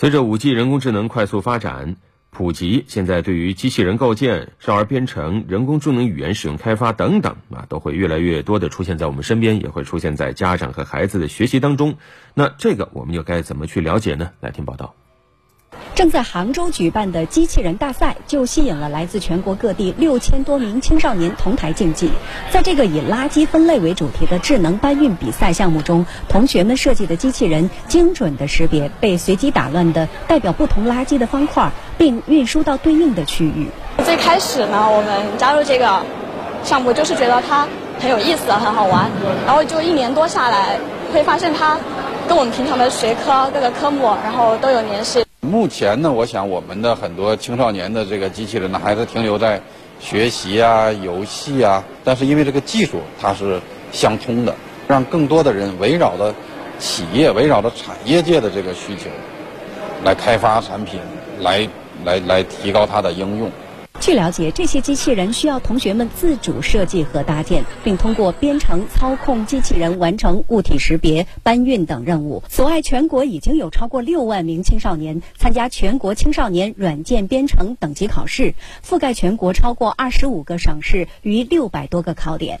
随着五 G 人工智能快速发展普及，现在对于机器人构建、少儿编程、人工智能语言使用开发等等啊，都会越来越多的出现在我们身边，也会出现在家长和孩子的学习当中。那这个我们又该怎么去了解呢？来听报道。正在杭州举办的机器人大赛，就吸引了来自全国各地六千多名青少年同台竞技。在这个以垃圾分类为主题的智能搬运比赛项目中，同学们设计的机器人精准地识别被随机打乱的代表不同垃圾的方块，并运输到对应的区域。最开始呢，我们加入这个项目就是觉得它很有意思、很好玩，然后就一年多下来，会发现它跟我们平常的学科各个科目，然后都有联系。目前呢，我想我们的很多青少年的这个机器人呢，还是停留在学习啊、游戏啊。但是因为这个技术它是相通的，让更多的人围绕着企业、围绕着产业界的这个需求来开发产品，来来来提高它的应用。据了解，这些机器人需要同学们自主设计和搭建，并通过编程操控机器人完成物体识别、搬运等任务。此外，全国已经有超过六万名青少年参加全国青少年软件编程等级考试，覆盖全国超过二十五个省市与六百多个考点。